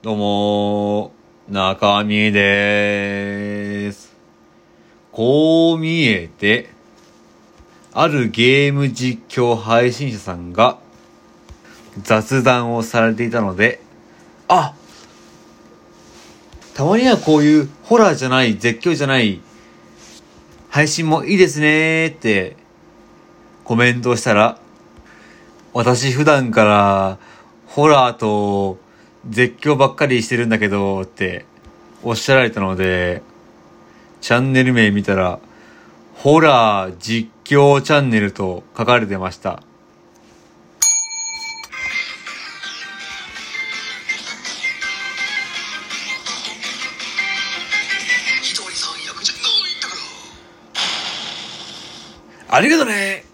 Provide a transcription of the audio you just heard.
どうもー、中身でーす。こう見えて、あるゲーム実況配信者さんが雑談をされていたので、あたまにはこういうホラーじゃない、絶叫じゃない配信もいいですねーってコメントをしたら、私普段からホラーと絶叫ばっかりしてるんだけどっておっしゃられたので、チャンネル名見たら、ホラー実況チャンネルと書かれてました。ありがとね